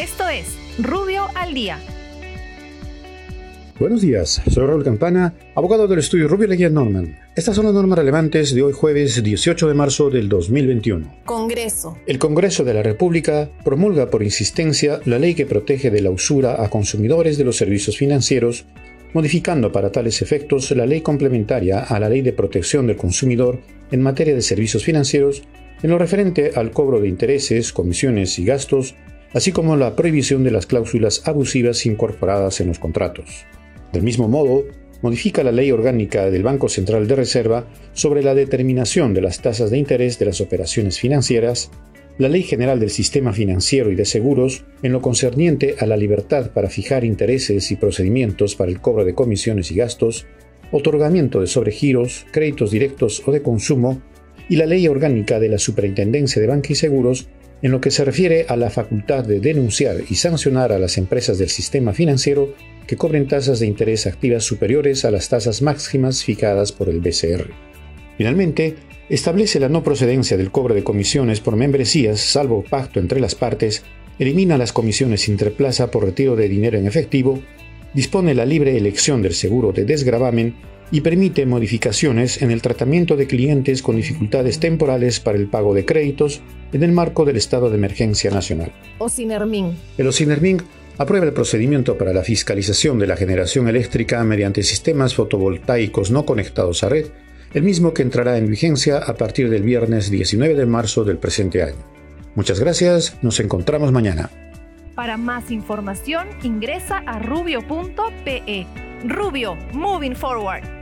Esto es Rubio al Día. Buenos días, soy Raúl Campana, abogado del estudio Rubio Leguía Norman. Estas son las normas relevantes de hoy jueves 18 de marzo del 2021. Congreso. El Congreso de la República promulga por insistencia la ley que protege de la usura a consumidores de los servicios financieros, modificando para tales efectos la ley complementaria a la Ley de Protección del Consumidor en materia de servicios financieros en lo referente al cobro de intereses, comisiones y gastos así como la prohibición de las cláusulas abusivas incorporadas en los contratos. Del mismo modo, modifica la ley orgánica del Banco Central de Reserva sobre la determinación de las tasas de interés de las operaciones financieras, la Ley General del Sistema Financiero y de Seguros en lo concerniente a la libertad para fijar intereses y procedimientos para el cobro de comisiones y gastos, otorgamiento de sobregiros, créditos directos o de consumo, y la Ley Orgánica de la Superintendencia de Banca y Seguros en lo que se refiere a la facultad de denunciar y sancionar a las empresas del sistema financiero que cobren tasas de interés activas superiores a las tasas máximas fijadas por el BCR. Finalmente, establece la no procedencia del cobro de comisiones por membresías salvo pacto entre las partes, elimina las comisiones interplaza por retiro de dinero en efectivo, dispone la libre elección del seguro de desgravamen y permite modificaciones en el tratamiento de clientes con dificultades temporales para el pago de créditos en el marco del estado de emergencia nacional. Ocinermin. El Ocinermin aprueba el procedimiento para la fiscalización de la generación eléctrica mediante sistemas fotovoltaicos no conectados a red, el mismo que entrará en vigencia a partir del viernes 19 de marzo del presente año. Muchas gracias, nos encontramos mañana. Para más información ingresa a rubio.pe. Rubio, moving forward.